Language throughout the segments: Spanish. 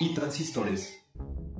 y transistores.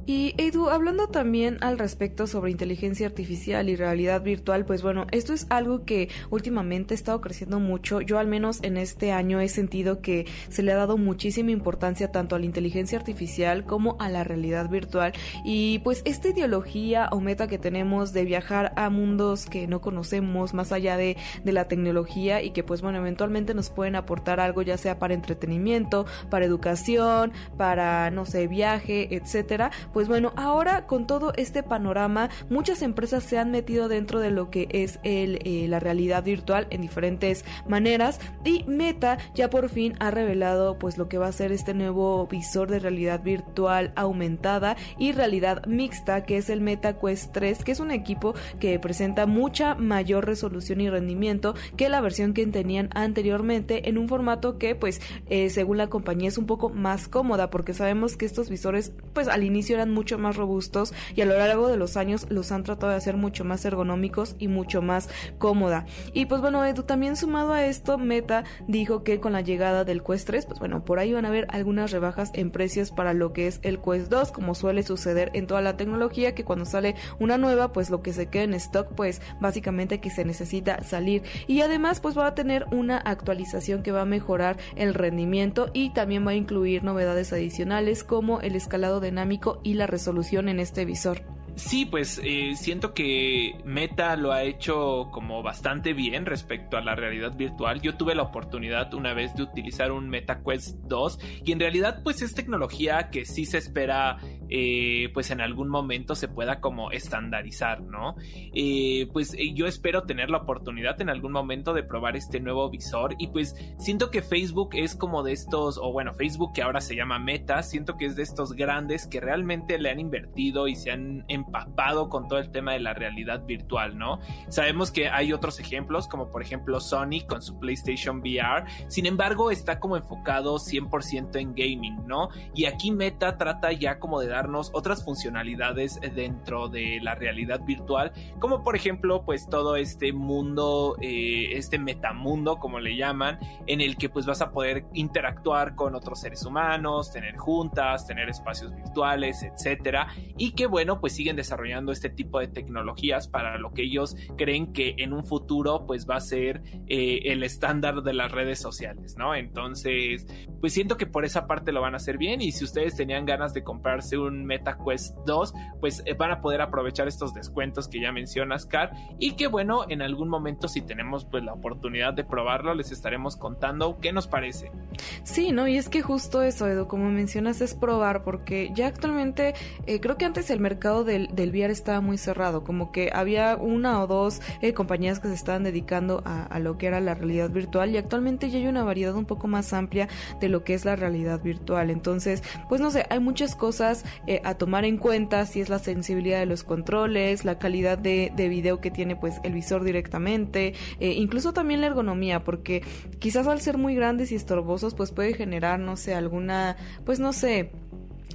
Y Edu, hablando también al respecto sobre inteligencia artificial y realidad virtual, pues bueno, esto es algo que últimamente ha estado creciendo mucho. Yo al menos en este año he sentido que se le ha dado muchísima importancia tanto a la inteligencia artificial como a la realidad virtual. Y pues esta ideología o meta que tenemos de viajar a mundos que no conocemos más allá de, de la tecnología y que pues bueno, eventualmente nos pueden aportar algo ya sea para entretenimiento, para educación, para no sé, viaje, etcétera pues bueno, ahora con todo este panorama, muchas empresas se han metido dentro de lo que es eh, la realidad virtual en diferentes maneras y Meta ya por fin ha revelado pues lo que va a ser este nuevo visor de realidad virtual aumentada y realidad mixta que es el Meta Quest 3 que es un equipo que presenta mucha mayor resolución y rendimiento que la versión que tenían anteriormente en un formato que pues eh, según la compañía es un poco más cómoda porque sabemos que estos visores pues al inicio eran mucho más robustos y a lo largo de los años los han tratado de hacer mucho más ergonómicos y mucho más cómoda. Y pues bueno, Edu, también sumado a esto, Meta dijo que con la llegada del Quest 3, pues bueno, por ahí van a haber algunas rebajas en precios para lo que es el Quest 2, como suele suceder en toda la tecnología, que cuando sale una nueva, pues lo que se queda en stock, pues básicamente que se necesita salir. Y además, pues va a tener una actualización que va a mejorar el rendimiento y también va a incluir novedades adicionales como el escalado dinámico y la resolución en este visor. Sí, pues eh, siento que Meta lo ha hecho como bastante bien respecto a la realidad virtual. Yo tuve la oportunidad una vez de utilizar un Meta Quest 2 y en realidad pues es tecnología que sí se espera eh, pues en algún momento se pueda como estandarizar, ¿no? Eh, pues yo espero tener la oportunidad en algún momento de probar este nuevo visor y pues siento que Facebook es como de estos, o bueno, Facebook que ahora se llama Meta, siento que es de estos grandes que realmente le han invertido y se han empapado con todo el tema de la realidad virtual, ¿no? Sabemos que hay otros ejemplos, como por ejemplo Sony con su PlayStation VR, sin embargo está como enfocado 100% en gaming, ¿no? Y aquí Meta trata ya como de darnos otras funcionalidades dentro de la realidad virtual, como por ejemplo pues todo este mundo, eh, este metamundo como le llaman, en el que pues vas a poder interactuar con otros seres humanos, tener juntas, tener espacios virtuales, etcétera, y que bueno pues siguen desarrollando este tipo de tecnologías para lo que ellos creen que en un futuro pues va a ser eh, el estándar de las redes sociales, ¿no? Entonces, pues siento que por esa parte lo van a hacer bien y si ustedes tenían ganas de comprarse un Meta Quest 2, pues eh, van a poder aprovechar estos descuentos que ya mencionas, Car, y que bueno, en algún momento si tenemos pues la oportunidad de probarlo, les estaremos contando qué nos parece. Sí, ¿no? Y es que justo eso, Edu, como mencionas, es probar, porque ya actualmente, eh, creo que antes el mercado del, del VR estaba muy cerrado, como que había una o dos eh, compañías que se estaban dedicando a, lo que era la realidad virtual y actualmente ya hay una variedad un poco más amplia de lo que es la realidad virtual. Entonces, pues no sé, hay muchas cosas eh, a tomar en cuenta, si es la sensibilidad de los controles, la calidad de, de video que tiene pues el visor directamente, eh, incluso también la ergonomía, porque quizás al ser muy grandes y estorbosos pues puede generar, no sé, alguna, pues no sé,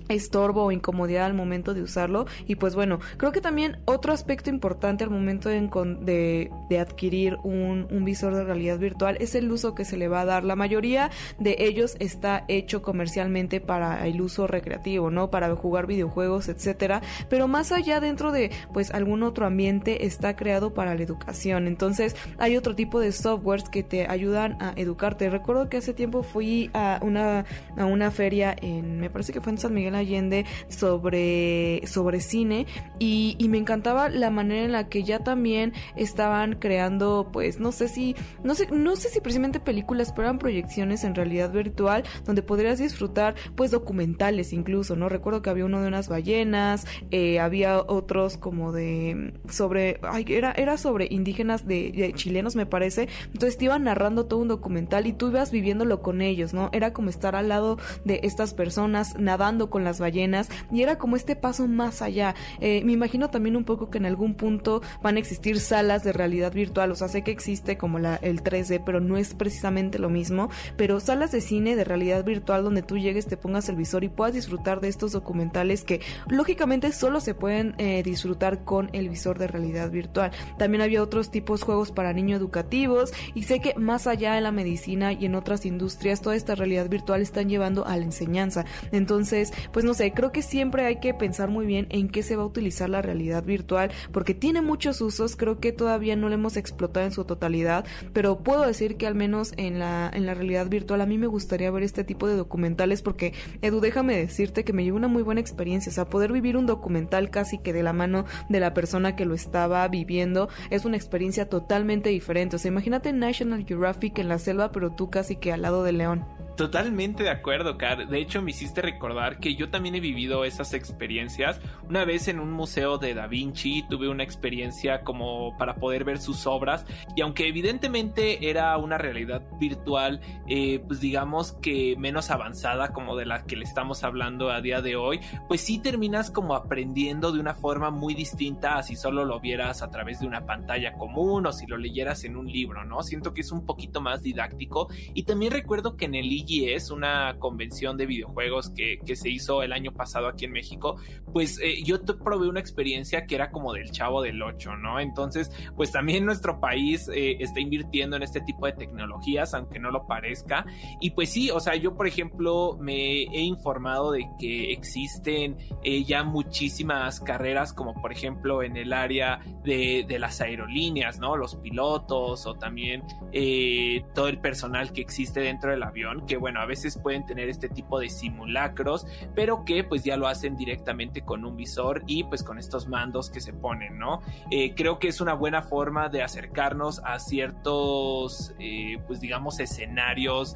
estorbo o incomodidad al momento de usarlo. Y pues bueno creo que también otro aspecto importante al momento de, de, adquirir un, un, visor de realidad virtual es el uso que se le va a dar. La mayoría de ellos está hecho comercialmente para el uso recreativo no para jugar videojuegos etcétera. Pero más allá dentro de pues algún otro ambiente está creado para la educación. Entonces hay otro tipo de softwares que te ayudan a educarte. Recuerdo que hace tiempo fui a una a una feria en me parece que fue en San Miguel Miguel Allende sobre, sobre cine y, me encantaba la manera en la que ya también estaban creando, pues no sé si, no sé, no sé si precisamente películas, pero eran proyecciones en realidad virtual donde podrías disfrutar pues documentales incluso, ¿no? Recuerdo que había uno de unas ballenas, eh, había otros como de sobre, ay, era, era sobre indígenas de, de chilenos me parece, entonces te iban narrando todo un documental y tú ibas viviéndolo con ellos, ¿no? Era como estar al lado de estas personas nadando con las ballenas y era como este paso más allá. Eh, me imagino también un poco que en algún punto van a existir salas de realidad virtual, o sea, sé que existe como la, el 3D, pero no es precisamente lo mismo, pero salas de cine de realidad virtual donde tú llegues, te pongas el visor y puedas disfrutar de estos documentales que lógicamente solo se pueden eh, disfrutar con el visor de realidad virtual. También había otros tipos juegos para niños educativos y sé que más allá de la medicina y en otras industrias toda esta realidad virtual están llevando a la enseñanza. Entonces, pues no sé, creo que siempre hay que pensar muy bien en qué se va a utilizar la realidad virtual porque tiene muchos usos, creo que todavía no lo hemos explotado en su totalidad, pero puedo decir que al menos en la, en la realidad virtual a mí me gustaría ver este tipo de documentales porque Edu, déjame decirte que me llevó una muy buena experiencia, o sea, poder vivir un documental casi que de la mano de la persona que lo estaba viviendo es una experiencia totalmente diferente, o sea, imagínate National Geographic en la selva, pero tú casi que al lado de león. Totalmente de acuerdo, Car. De hecho, me hiciste recordar que yo también he vivido esas experiencias. Una vez en un museo de Da Vinci tuve una experiencia como para poder ver sus obras y aunque evidentemente era una realidad virtual, eh, pues digamos que menos avanzada como de la que le estamos hablando a día de hoy, pues sí terminas como aprendiendo de una forma muy distinta a si solo lo vieras a través de una pantalla común o si lo leyeras en un libro, ¿no? Siento que es un poquito más didáctico y también recuerdo que en el es una convención de videojuegos que, que, se hizo el año pasado aquí en México, pues eh, yo probé una experiencia que era como del chavo del 8, ¿no? Entonces, pues también nuestro país eh, está invirtiendo en este tipo de tecnologías, aunque no lo parezca. Y pues sí, o sea, yo por ejemplo me he informado de que existen eh, ya muchísimas carreras, como por ejemplo en el área de, de las aerolíneas, ¿no? Los pilotos o también eh, todo el personal que existe dentro del avión que bueno, a veces pueden tener este tipo de simulacros, pero que pues ya lo hacen directamente con un visor y pues con estos mandos que se ponen, ¿no? Eh, creo que es una buena forma de acercarnos a ciertos, eh, pues digamos, escenarios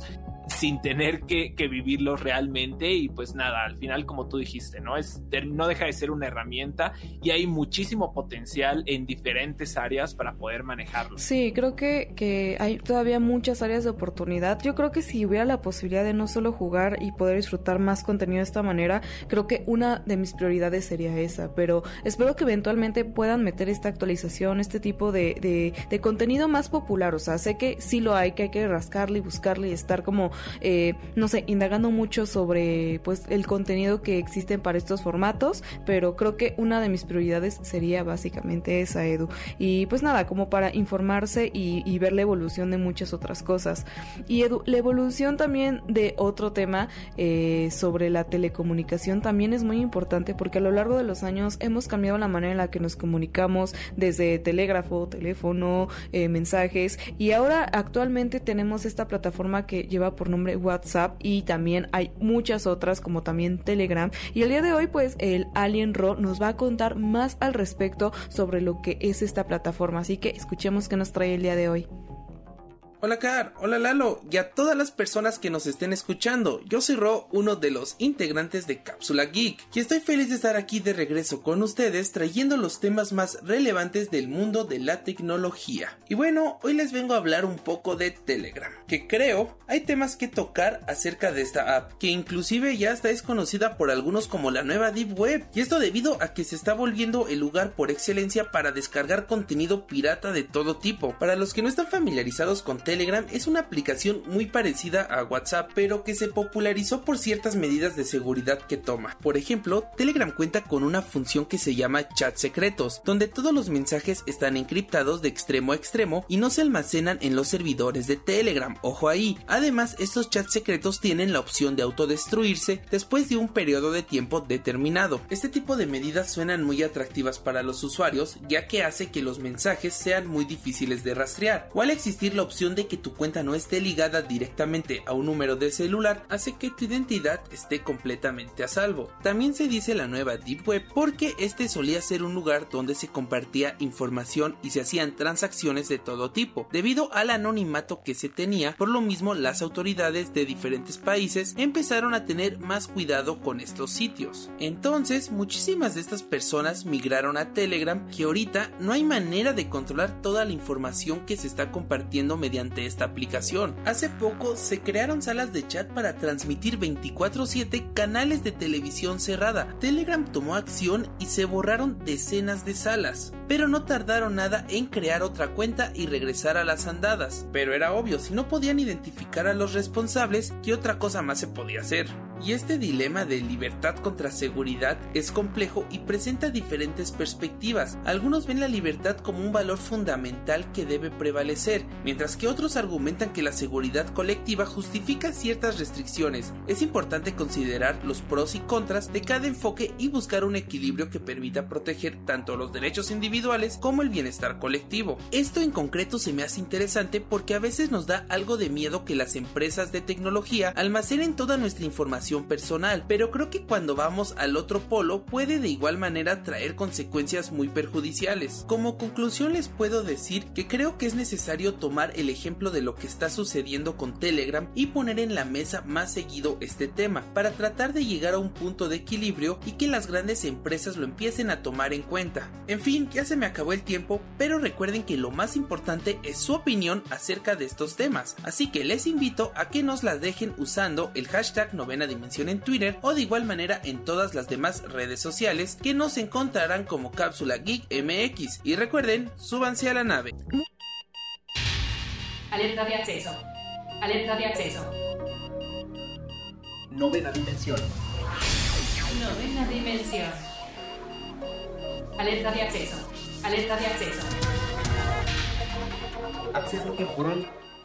sin tener que, que, vivirlos realmente y pues nada, al final como tú dijiste, ¿no? Es, no deja de ser una herramienta y hay muchísimo potencial en diferentes áreas para poder manejarlo. Sí, creo que, que hay todavía muchas áreas de oportunidad. Yo creo que si hubiera la posibilidad de no solo jugar y poder disfrutar más contenido de esta manera, creo que una de mis prioridades sería esa, pero espero que eventualmente puedan meter esta actualización, este tipo de, de, de contenido más popular, o sea, sé que sí lo hay, que hay que rascarle y buscarle y estar como eh, no sé, indagando mucho sobre pues el contenido que existen para estos formatos, pero creo que una de mis prioridades sería básicamente esa, Edu. Y pues nada, como para informarse y, ver la evolución de muchas otras cosas. Y Edu, la evolución también de otro tema eh, sobre la telecomunicación también es muy importante porque a lo largo de los años hemos cambiado la manera en la que nos comunicamos desde telégrafo, teléfono, eh, mensajes y ahora actualmente tenemos esta plataforma que lleva por WhatsApp y también hay muchas otras como también Telegram. Y el día de hoy pues el Alien Ro nos va a contar más al respecto sobre lo que es esta plataforma. Así que escuchemos qué nos trae el día de hoy. Hola Car, hola Lalo y a todas las personas que nos estén escuchando. Yo soy Ro, uno de los integrantes de Cápsula Geek y estoy feliz de estar aquí de regreso con ustedes trayendo los temas más relevantes del mundo de la tecnología. Y bueno, hoy les vengo a hablar un poco de Telegram, que creo hay temas que tocar acerca de esta app, que inclusive ya está es conocida por algunos como la nueva Deep Web, y esto debido a que se está volviendo el lugar por excelencia para descargar contenido pirata de todo tipo. Para los que no están familiarizados con Telegram, Telegram es una aplicación muy parecida a WhatsApp, pero que se popularizó por ciertas medidas de seguridad que toma. Por ejemplo, Telegram cuenta con una función que se llama chat secretos, donde todos los mensajes están encriptados de extremo a extremo y no se almacenan en los servidores de Telegram. Ojo ahí. Además, estos chats secretos tienen la opción de autodestruirse después de un periodo de tiempo determinado. Este tipo de medidas suenan muy atractivas para los usuarios, ya que hace que los mensajes sean muy difíciles de rastrear, o al existir la opción de que tu cuenta no esté ligada directamente a un número de celular hace que tu identidad esté completamente a salvo. También se dice la nueva Deep Web porque este solía ser un lugar donde se compartía información y se hacían transacciones de todo tipo. Debido al anonimato que se tenía, por lo mismo las autoridades de diferentes países empezaron a tener más cuidado con estos sitios. Entonces, muchísimas de estas personas migraron a Telegram que ahorita no hay manera de controlar toda la información que se está compartiendo mediante esta aplicación. Hace poco se crearon salas de chat para transmitir 24/7 canales de televisión cerrada. Telegram tomó acción y se borraron decenas de salas, pero no tardaron nada en crear otra cuenta y regresar a las andadas. Pero era obvio, si no podían identificar a los responsables, ¿qué otra cosa más se podía hacer? Y este dilema de libertad contra seguridad es complejo y presenta diferentes perspectivas. Algunos ven la libertad como un valor fundamental que debe prevalecer, mientras que otros argumentan que la seguridad colectiva justifica ciertas restricciones. Es importante considerar los pros y contras de cada enfoque y buscar un equilibrio que permita proteger tanto los derechos individuales como el bienestar colectivo. Esto en concreto se me hace interesante porque a veces nos da algo de miedo que las empresas de tecnología almacenen toda nuestra información personal, pero creo que cuando vamos al otro polo puede de igual manera traer consecuencias muy perjudiciales. Como conclusión les puedo decir que creo que es necesario tomar el ejemplo de lo que está sucediendo con Telegram y poner en la mesa más seguido este tema, para tratar de llegar a un punto de equilibrio y que las grandes empresas lo empiecen a tomar en cuenta. En fin, ya se me acabó el tiempo, pero recuerden que lo más importante es su opinión acerca de estos temas, así que les invito a que nos la dejen usando el hashtag novena dimensión en Twitter o de igual manera en todas las demás redes sociales que nos encontrarán como Cápsula Geek MX. Y recuerden, súbanse a la nave. Alerta de acceso. Alerta de acceso. Novena dimensión. Novena dimensión. Alerta de acceso. Alerta de acceso. Acceso temporal.